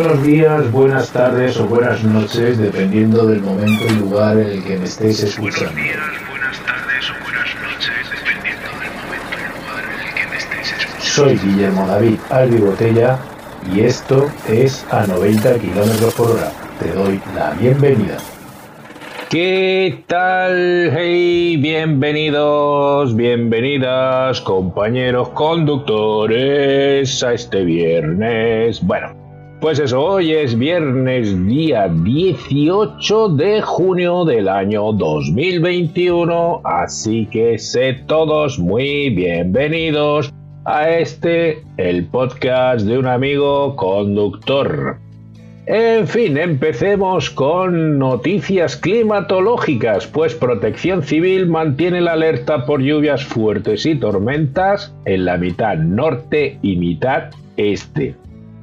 Buenos días, buenas tardes o buenas noches, dependiendo del momento y lugar en el que me estéis escuchando. Buenos días, buenas tardes o buenas noches, dependiendo del momento y lugar en el que me estéis escuchando. Soy Guillermo David Albi Botella y esto es a 90 km por hora. Te doy la bienvenida. ¿Qué tal? Hey, bienvenidos, bienvenidas, compañeros conductores, a este viernes. Bueno, pues eso, hoy es viernes día 18 de junio del año 2021, así que sé todos muy bienvenidos a este, el podcast de un amigo conductor. En fin, empecemos con noticias climatológicas, pues Protección Civil mantiene la alerta por lluvias fuertes y tormentas en la mitad norte y mitad este.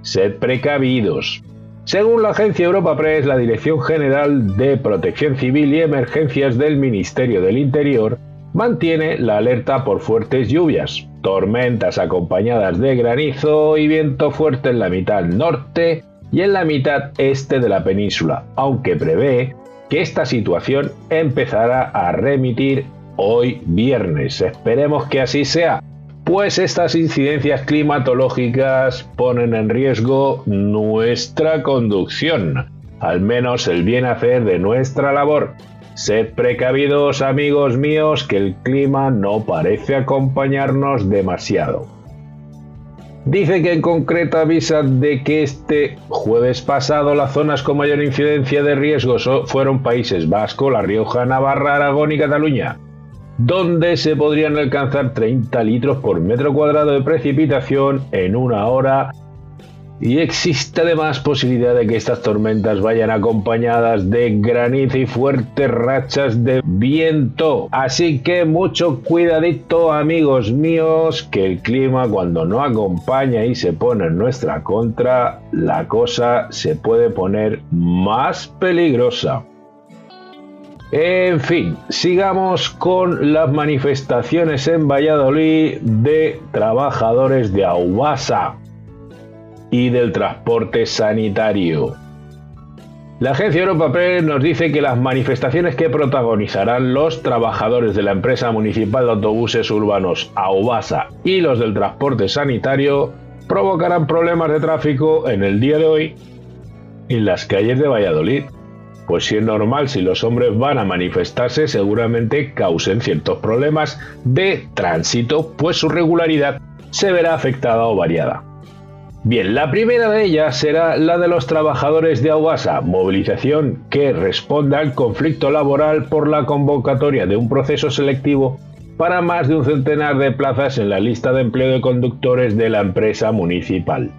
Sed precavidos. Según la agencia Europa Press, la Dirección General de Protección Civil y Emergencias del Ministerio del Interior mantiene la alerta por fuertes lluvias, tormentas acompañadas de granizo y viento fuerte en la mitad norte y en la mitad este de la península, aunque prevé que esta situación empezará a remitir hoy viernes. Esperemos que así sea, pues estas incidencias climatológicas ponen en riesgo nuestra conducción, al menos el bien hacer de nuestra labor. Sed precavidos amigos míos que el clima no parece acompañarnos demasiado. Dice que en concreto avisa de que este jueves pasado las zonas con mayor incidencia de riesgo fueron Países Vasco, La Rioja, Navarra, Aragón y Cataluña donde se podrían alcanzar 30 litros por metro cuadrado de precipitación en una hora y existe además posibilidad de que estas tormentas vayan acompañadas de granizo y fuertes rachas de viento. Así que mucho cuidadito amigos míos, que el clima cuando no acompaña y se pone en nuestra contra, la cosa se puede poner más peligrosa. En fin, sigamos con las manifestaciones en Valladolid de trabajadores de Aubasa y del transporte sanitario. La agencia Europa Press nos dice que las manifestaciones que protagonizarán los trabajadores de la empresa municipal de autobuses urbanos Aubasa y los del transporte sanitario provocarán problemas de tráfico en el día de hoy en las calles de Valladolid. Pues si es normal, si los hombres van a manifestarse, seguramente causen ciertos problemas de tránsito, pues su regularidad se verá afectada o variada. Bien, la primera de ellas será la de los trabajadores de Aguasa, movilización que responda al conflicto laboral por la convocatoria de un proceso selectivo para más de un centenar de plazas en la lista de empleo de conductores de la empresa municipal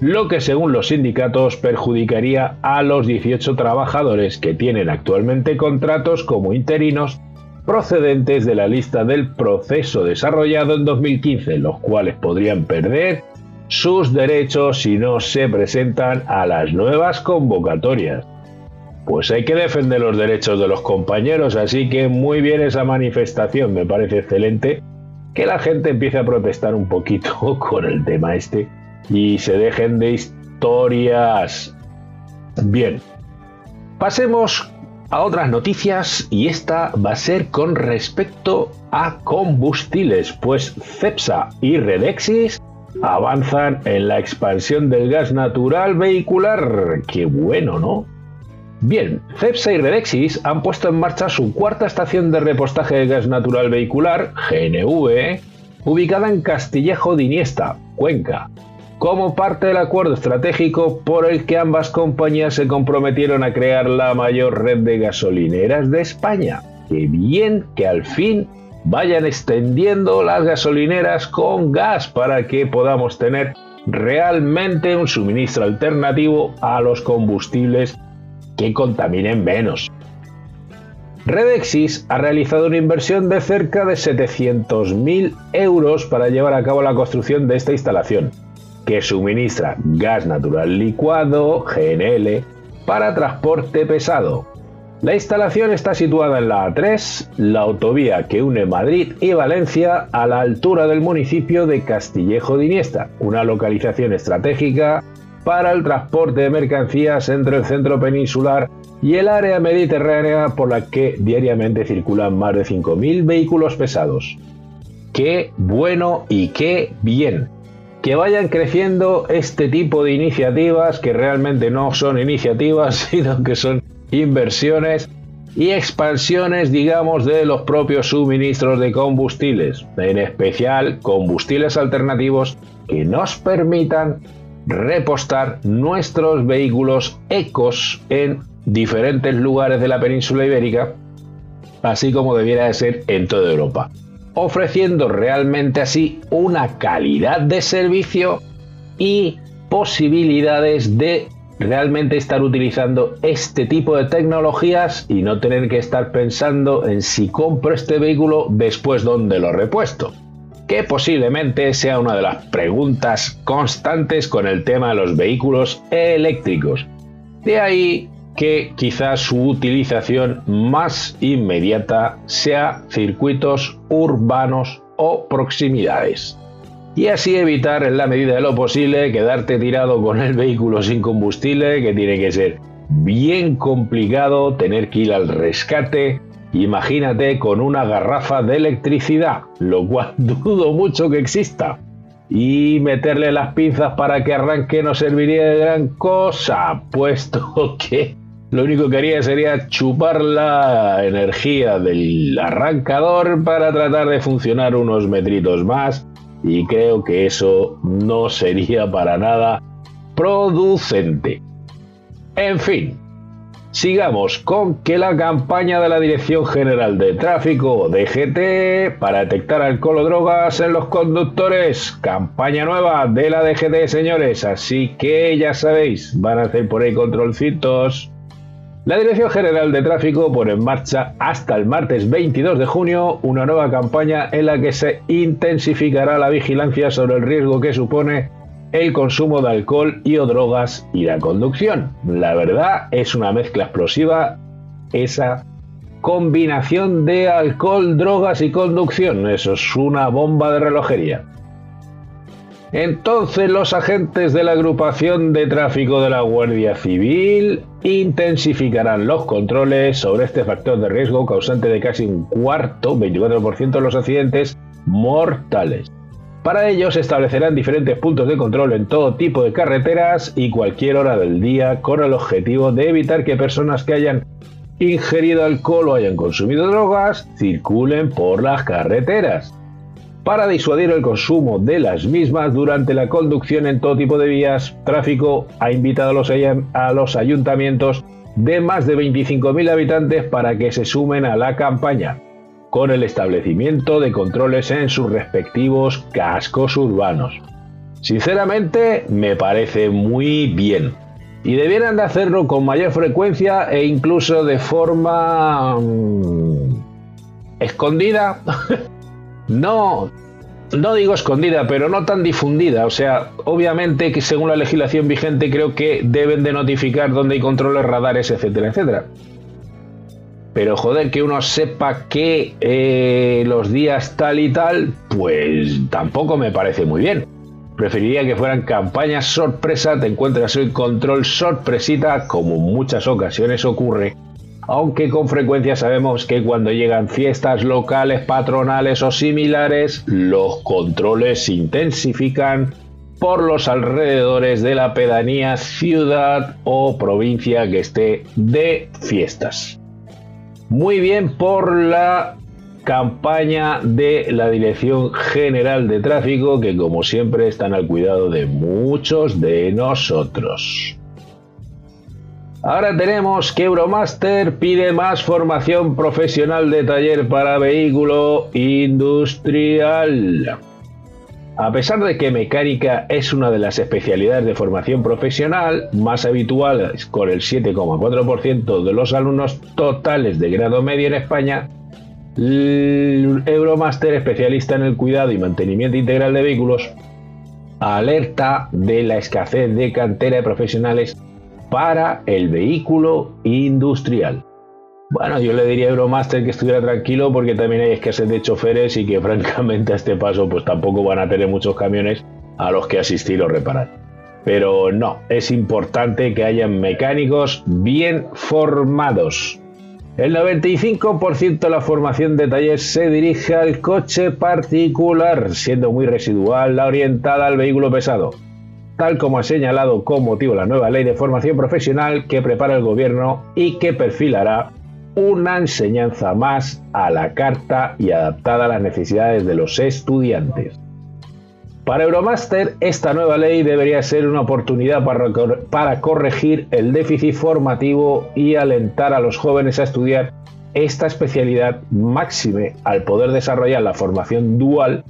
lo que según los sindicatos perjudicaría a los 18 trabajadores que tienen actualmente contratos como interinos procedentes de la lista del proceso desarrollado en 2015, los cuales podrían perder sus derechos si no se presentan a las nuevas convocatorias. Pues hay que defender los derechos de los compañeros, así que muy bien esa manifestación, me parece excelente que la gente empiece a protestar un poquito con el tema este y se dejen de historias. Bien, pasemos a otras noticias y esta va a ser con respecto a combustibles, pues CEPSA y Redexis avanzan en la expansión del gas natural vehicular. Qué bueno, ¿no? Bien, CEPSA y Redexis han puesto en marcha su cuarta estación de repostaje de gas natural vehicular, GNV, ubicada en Castillejo de Iniesta, Cuenca, como parte del acuerdo estratégico por el que ambas compañías se comprometieron a crear la mayor red de gasolineras de España. Qué bien que al fin vayan extendiendo las gasolineras con gas para que podamos tener realmente un suministro alternativo a los combustibles que contaminen menos. Redexis ha realizado una inversión de cerca de 700.000 euros para llevar a cabo la construcción de esta instalación que suministra gas natural licuado, GNL, para transporte pesado. La instalación está situada en la A3, la autovía que une Madrid y Valencia a la altura del municipio de Castillejo de Iniesta, una localización estratégica para el transporte de mercancías entre el centro peninsular y el área mediterránea por la que diariamente circulan más de 5.000 vehículos pesados. Qué bueno y qué bien. Que vayan creciendo este tipo de iniciativas que realmente no son iniciativas, sino que son inversiones y expansiones, digamos, de los propios suministros de combustibles, en especial combustibles alternativos que nos permitan repostar nuestros vehículos ecos en diferentes lugares de la península ibérica, así como debiera de ser en toda Europa, ofreciendo realmente así una calidad de servicio y posibilidades de realmente estar utilizando este tipo de tecnologías y no tener que estar pensando en si compro este vehículo después donde lo repuesto, que posiblemente sea una de las preguntas constantes con el tema de los vehículos eléctricos. De ahí que quizás su utilización más inmediata sea circuitos urbanos o proximidades y así evitar en la medida de lo posible quedarte tirado con el vehículo sin combustible, que tiene que ser bien complicado tener que ir al rescate. Imagínate con una garrafa de electricidad, lo cual dudo mucho que exista. Y meterle las pinzas para que arranque no serviría de gran cosa, puesto que lo único que haría sería chupar la energía del arrancador para tratar de funcionar unos metritos más y creo que eso no sería para nada producente. En fin, sigamos con que la campaña de la Dirección General de Tráfico, DGT, para detectar alcohol o drogas en los conductores, campaña nueva de la DGT, señores, así que ya sabéis, van a hacer por ahí controlcitos la Dirección General de Tráfico pone en marcha hasta el martes 22 de junio una nueva campaña en la que se intensificará la vigilancia sobre el riesgo que supone el consumo de alcohol y o drogas y la conducción. La verdad es una mezcla explosiva esa combinación de alcohol, drogas y conducción. Eso es una bomba de relojería. Entonces los agentes de la agrupación de tráfico de la Guardia Civil intensificarán los controles sobre este factor de riesgo causante de casi un cuarto, 24% de los accidentes mortales. Para ello se establecerán diferentes puntos de control en todo tipo de carreteras y cualquier hora del día con el objetivo de evitar que personas que hayan ingerido alcohol o hayan consumido drogas circulen por las carreteras para disuadir el consumo de las mismas durante la conducción en todo tipo de vías, tráfico ha invitado a los, ayuntamientos de más de 25.000 habitantes para que se sumen a la campaña, con el establecimiento de controles en sus respectivos cascos urbanos. Sinceramente, me parece muy bien. Y debieran de hacerlo con mayor frecuencia e incluso de forma... Mm, escondida no, no digo escondida, pero no tan difundida. O sea, obviamente que según la legislación vigente creo que deben de notificar dónde hay controles radares, etcétera, etcétera. Pero joder, que uno sepa que eh, los días tal y tal, pues tampoco me parece muy bien. Preferiría que fueran campañas sorpresa, te encuentras el control sorpresita, como en muchas ocasiones ocurre, aunque con frecuencia sabemos que cuando llegan fiestas locales, patronales o similares, los controles se intensifican por los alrededores de la pedanía, ciudad o provincia que esté de fiestas. Muy bien por la campaña de la Dirección General de Tráfico que como siempre están al cuidado de muchos de nosotros. Ahora tenemos que Euromaster pide más formación profesional de taller para vehículo industrial. A pesar de que mecánica es una de las especialidades de formación profesional más habituales con el 7,4% de los alumnos totales de grado medio en España, Euromaster, especialista en el cuidado y mantenimiento integral de vehículos, alerta de la escasez de cantera de profesionales para el vehículo industrial. Bueno, yo le diría a Euromaster que estuviera tranquilo porque también hay escasez de choferes y que francamente a este paso pues tampoco van a tener muchos camiones a los que asistir o reparar. Pero no, es importante que haya mecánicos bien formados. El 95% de la formación de taller se dirige al coche particular, siendo muy residual la orientada al vehículo pesado, tal como ha señalado con motivo la nueva ley de formación profesional que prepara el gobierno y que perfilará una enseñanza más a la carta y adaptada a las necesidades de los estudiantes. Para Euromaster, esta nueva ley debería ser una oportunidad para, corregir el déficit formativo y alentar a los jóvenes a estudiar esta especialidad máxime al poder desarrollar la formación dual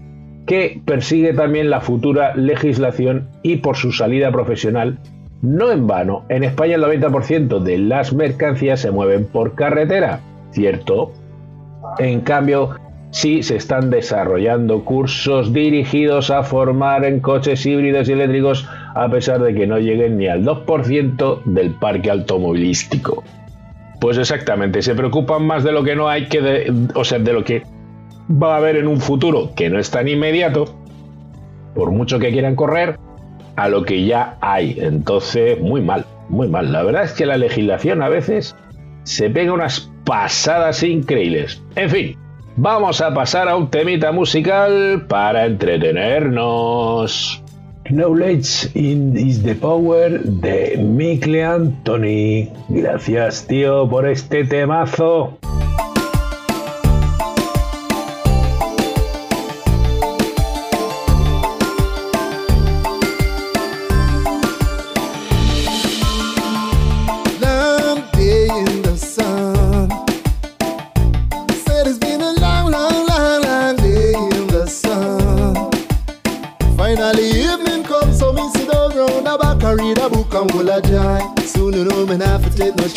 que persigue también la futura legislación y por su salida profesional. No en vano, en España el 90% de las mercancías se mueven por carretera, ¿cierto? En cambio, sí se están desarrollando cursos dirigidos a formar en coches híbridos y eléctricos a pesar de que no lleguen ni al 2% del parque automovilístico. Pues exactamente, se preocupan más de lo que no hay que de, o sea, de lo que va a haber en un futuro que no es tan inmediato, por mucho que quieran correr, a lo que ya hay. Entonces, muy mal, muy mal. La verdad es que la legislación a veces se pega unas pasadas increíbles. En fin, vamos a pasar a un temita musical para entretenernos. Knowledge is the power de Mikle Anthony. Gracias, tío, por este temazo.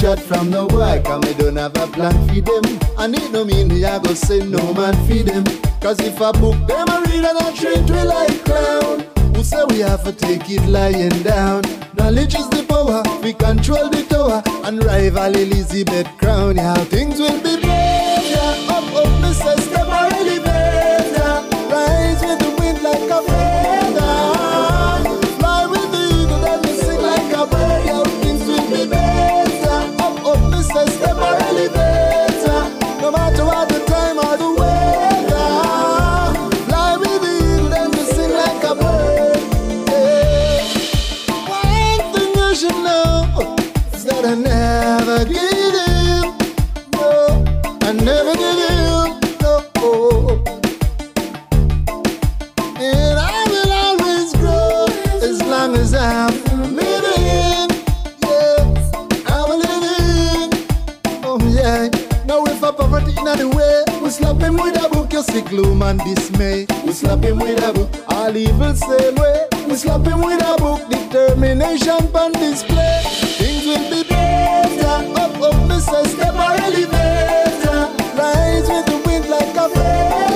Shot from no boy, cause me don't have a plan for them. And it no mean me I go say no man feed them. Cause if I book them, I read and I treat we like clown. Who say we have to take it lying down? Knowledge is the power, we control the tower and rival Elizabeth crown. Yeah, things will be better. Gloom and dismay. We slap him with a book, all evil same way. We slap him with a book, determination on display. Things will be better. Up, up, Mr. Step or elevator. Rise with the wind like a feather.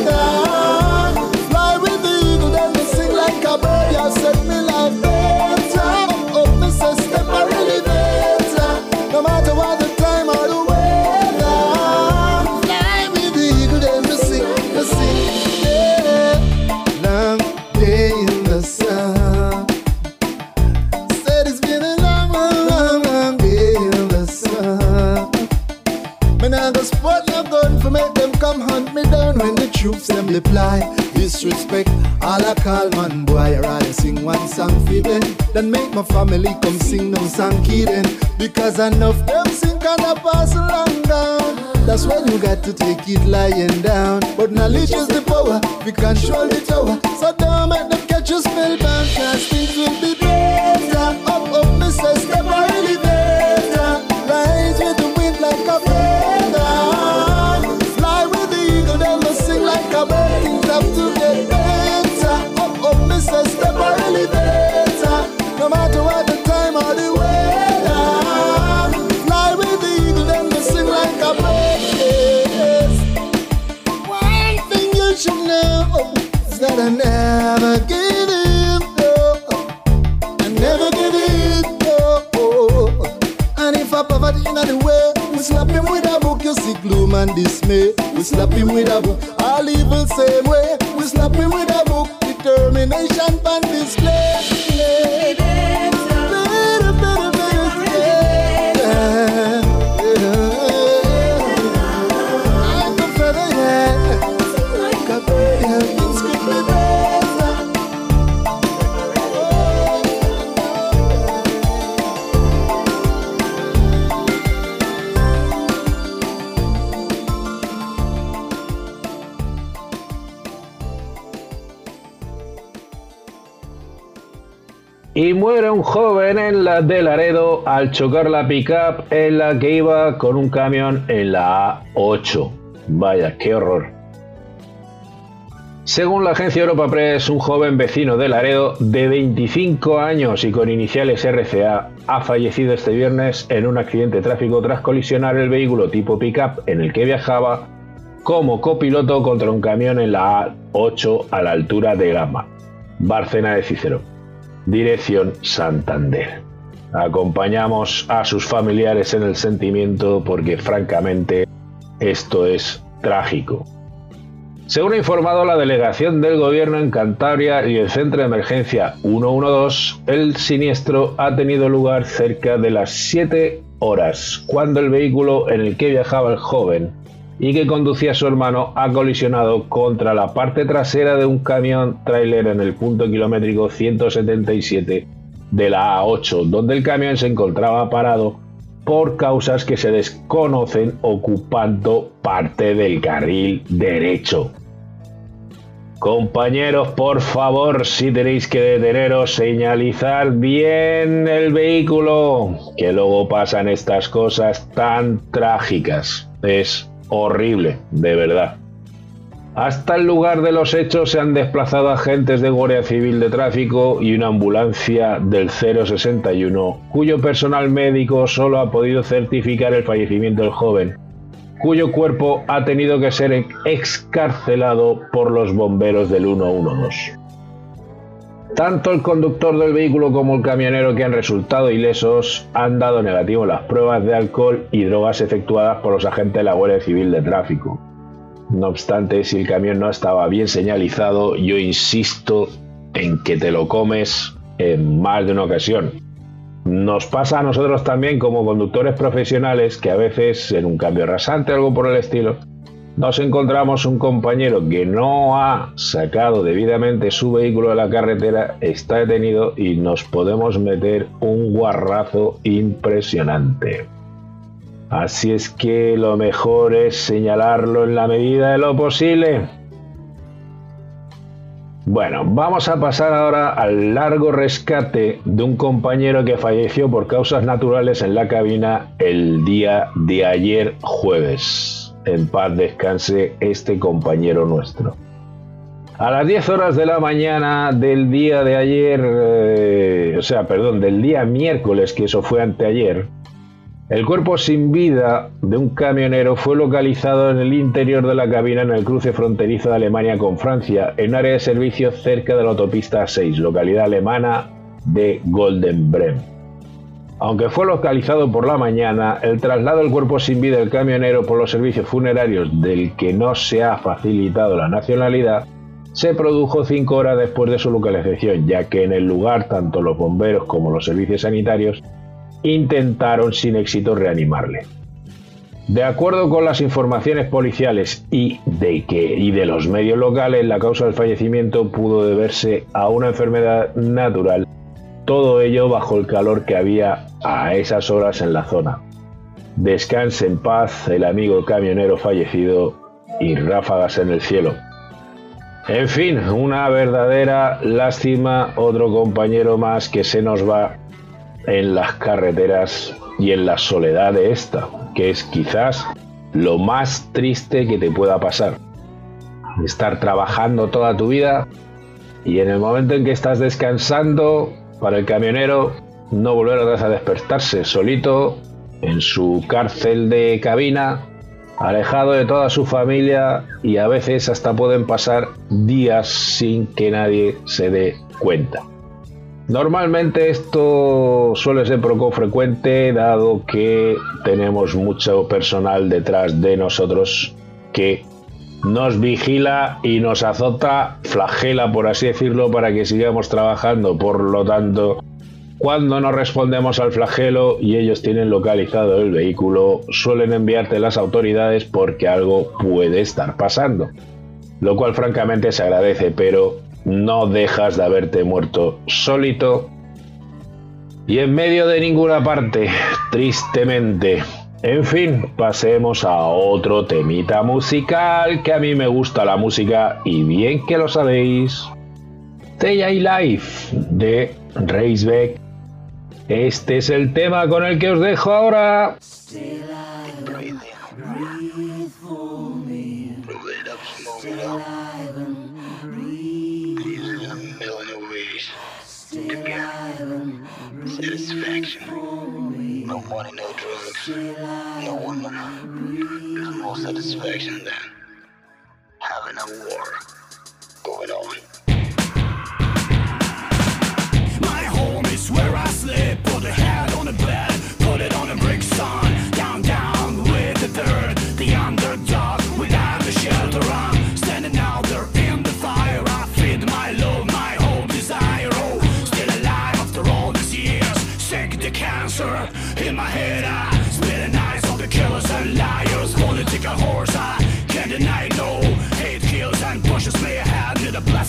Song for them than make my family come sing no song then. Because enough them sing and I pass along down. That's when you got to take it lying down. But knowledge is the power, we control the tower. So don't make them catch you spellbound, cause things will be better. Up, up, Mr. Step and dismay. We slap him with a book, all evil same way. En la de Laredo al chocar la pickup en la que iba con un camión en la A8. Vaya, qué horror. Según la agencia Europa Press, un joven vecino de Laredo de 25 años y con iniciales RCA ha fallecido este viernes en un accidente de tráfico tras colisionar el vehículo tipo pickup en el que viajaba como copiloto contra un camión en la A8 a la altura de Gama, Bárcena de Cícero dirección Santander. Acompañamos a sus familiares en el sentimiento porque francamente esto es trágico. Según ha informado la delegación del gobierno en Cantabria y el centro de emergencia 112, el siniestro ha tenido lugar cerca de las 7 horas, cuando el vehículo en el que viajaba el joven y que conducía a su hermano ha colisionado contra la parte trasera de un camión tráiler en el punto kilométrico 177 de la A8, donde el camión se encontraba parado por causas que se desconocen ocupando parte del carril derecho. Compañeros, por favor, si tenéis que deteneros, señalizar bien el vehículo, que luego pasan estas cosas tan trágicas. Es horrible, de verdad. Hasta el lugar de los hechos se han desplazado agentes de Guardia Civil de Tráfico y una ambulancia del 061, cuyo personal médico solo ha podido certificar el fallecimiento del joven, cuyo cuerpo ha tenido que ser excarcelado por los bomberos del 112. Tanto el conductor del vehículo como el camionero que han resultado ilesos han dado negativo las pruebas de alcohol y drogas efectuadas por los agentes de la Guardia Civil de Tráfico. No obstante, si el camión no estaba bien señalizado, yo insisto en que te lo comes en más de una ocasión. Nos pasa a nosotros también como conductores profesionales que a veces en un cambio rasante algo por el estilo, nos encontramos un compañero que no ha sacado debidamente su vehículo de la carretera, está detenido y nos podemos meter un guarrazo impresionante. Así es que lo mejor es señalarlo en la medida de lo posible. Bueno, vamos a pasar ahora al largo rescate de un compañero que falleció por causas naturales en la cabina el día de ayer jueves en paz descanse este compañero nuestro. A las 10 horas de la mañana del día de ayer, eh, o sea, perdón, del día miércoles, que eso fue anteayer, el cuerpo sin vida de un camionero fue localizado en el interior de la cabina en el cruce fronterizo de Alemania con Francia, en un área de servicio cerca de la autopista 6, localidad alemana de Goldenbrem. Aunque fue localizado por la mañana, el traslado del cuerpo sin vida del camionero por los servicios funerarios del que no se ha facilitado la nacionalidad se produjo cinco horas después de su localización, ya que en el lugar tanto los bomberos como los servicios sanitarios intentaron sin éxito reanimarle. De acuerdo con las informaciones policiales y de, los medios locales, la causa del fallecimiento pudo deberse a una enfermedad natural todo ello bajo el calor que había a esas horas en la zona. Descanse en paz el amigo camionero fallecido y ráfagas en el cielo. En fin, una verdadera lástima, otro compañero más que se nos va en las carreteras y en la soledad de esta, que es quizás lo más triste que te pueda pasar. Estar trabajando toda tu vida y en el momento en que estás descansando para el camionero no volver a despertarse solito en su cárcel de cabina, alejado de toda su familia y a veces hasta pueden pasar días sin que nadie se dé cuenta. Normalmente esto suele ser poco frecuente dado que tenemos mucho personal detrás de nosotros que nos vigila y nos azota, flagela por así decirlo, para que sigamos trabajando. Por lo tanto, cuando no respondemos al flagelo y ellos tienen localizado el vehículo, suelen enviarte las autoridades porque algo puede estar pasando. Lo cual francamente se agradece, pero no dejas de haberte muerto solito y en medio de ninguna parte, tristemente. En fin, pasemos a otro temita musical que a mí me gusta la música y bien que lo sabéis. Stay Life de Reisbeck este es el tema con el que os dejo ahora. Satisfaction. No money, no drugs, no woman. There's more satisfaction than having a war.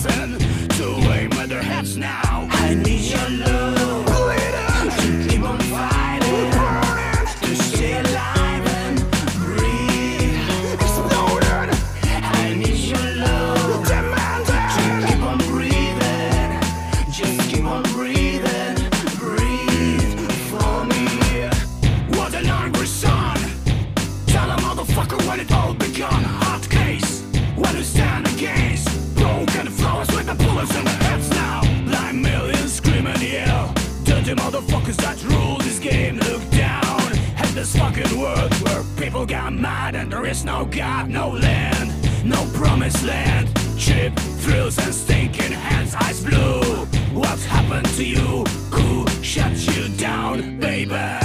listen to aim at their heads now. I need your love. People got mad and there is no God, no land, no promised land. Cheap thrills and stinking hands, eyes blue. What's happened to you? Who shut you down, baby?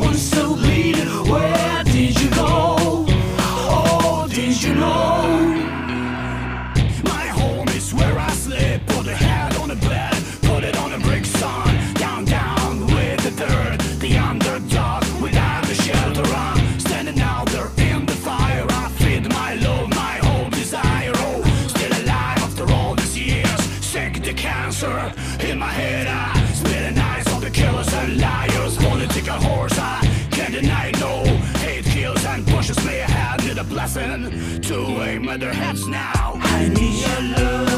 someone so leading. laughing to aim at their heads now. I need your love.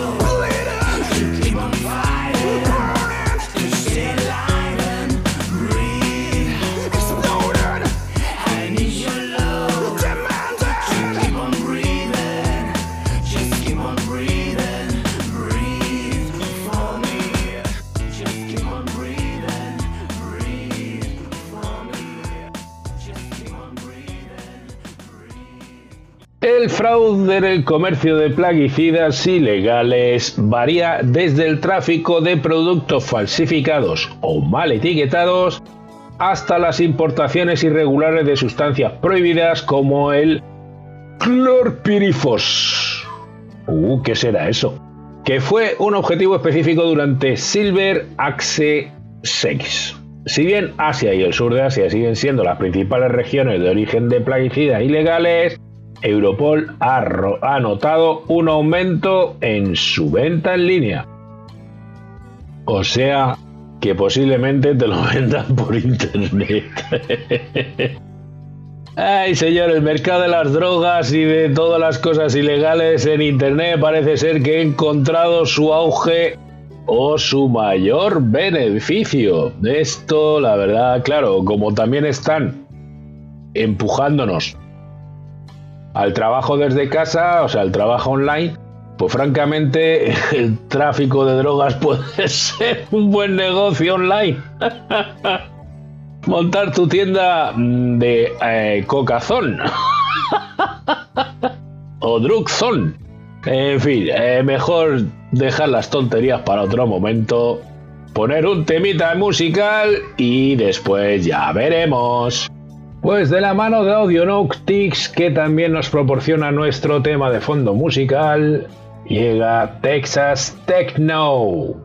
El fraude en el comercio de plaguicidas ilegales varía desde el tráfico de productos falsificados o mal etiquetados hasta las importaciones irregulares de sustancias prohibidas como el clorpirifos. Uh, ¿Qué será eso? Que fue un objetivo específico durante Silver Axe 6. Si bien Asia y el sur de Asia siguen siendo las principales regiones de origen de plaguicidas ilegales, Europol ha, notado un aumento en su venta en línea. O sea, que posiblemente te lo vendan por internet. Ay, señor, el mercado de las drogas y de todas las cosas ilegales en internet parece ser que ha encontrado su auge o su mayor beneficio. Esto, la verdad, claro, como también están empujándonos al trabajo desde casa, o sea, al trabajo online, pues francamente el tráfico de drogas puede ser un buen negocio online. Montar tu tienda mm, de eh, cocazón o drugzón. En fin, eh, mejor dejar las tonterías para otro momento, poner un temita musical y después ya veremos. Pues de la mano de Audionautics, que también nos proporciona nuestro tema de fondo musical, llega Texas Techno.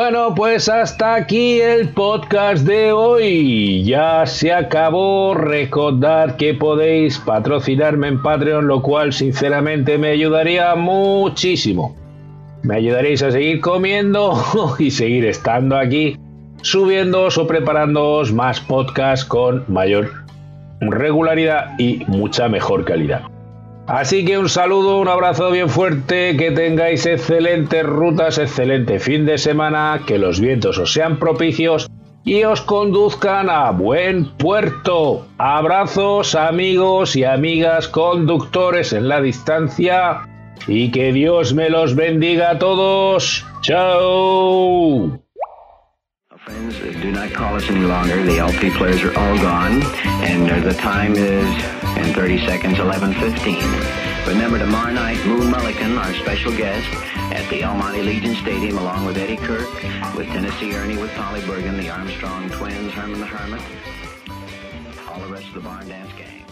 Bueno, pues hasta aquí el podcast de hoy. Ya se acabó. Recordad que podéis patrocinarme en Patreon, lo cual sinceramente me ayudaría muchísimo. Me ayudaréis a seguir comiendo y seguir estando aquí, subiéndoos o preparándoos más podcasts con mayor regularidad y mucha mejor calidad. Así que un saludo, un abrazo bien fuerte, que tengáis excelentes rutas, excelente fin de semana, que los vientos os sean propicios y os conduzcan a buen puerto. Abrazos amigos y amigas conductores en la distancia y que Dios me los bendiga a todos. Chao. In 30 seconds, 11:15. Remember tomorrow night, Moon Mullican, our special guest, at the El Monte Legion Stadium, along with Eddie Kirk, with Tennessee Ernie, with Polly Bergen, the Armstrong Twins, Herman the Hermit, all the rest of the Barn Dance Gang.